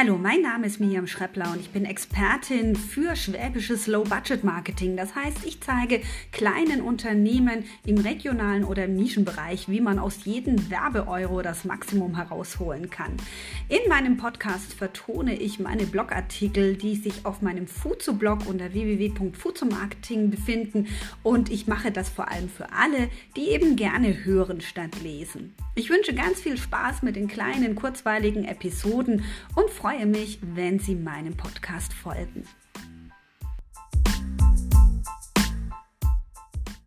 Hallo, mein Name ist Miriam Schreppler und ich bin Expertin für schwäbisches Low-Budget-Marketing. Das heißt, ich zeige kleinen Unternehmen im regionalen oder Nischenbereich, wie man aus jedem Werbeeuro das Maximum herausholen kann. In meinem Podcast vertone ich meine Blogartikel, die sich auf meinem Fuzu-Blog unter www.fuzumarketing befinden und ich mache das vor allem für alle, die eben gerne hören statt lesen. Ich wünsche ganz viel Spaß mit den kleinen, kurzweiligen Episoden und freue freue mich, wenn Sie meinem Podcast folgen.